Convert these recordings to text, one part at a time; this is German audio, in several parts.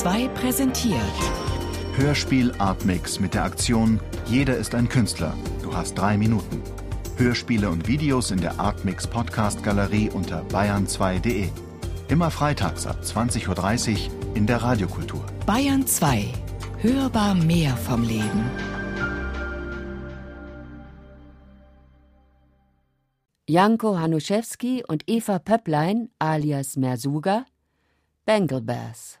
2 präsentiert. Hörspiel Artmix mit der Aktion Jeder ist ein Künstler. Du hast drei Minuten. Hörspiele und Videos in der Artmix Podcast Galerie unter bayern2.de. Immer freitags ab 20.30 Uhr in der Radiokultur. Bayern 2. Hörbar mehr vom Leben. Janko Hanuszewski und Eva Pöpplein alias Mersuga Bengal Bass.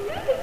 Mm-hmm.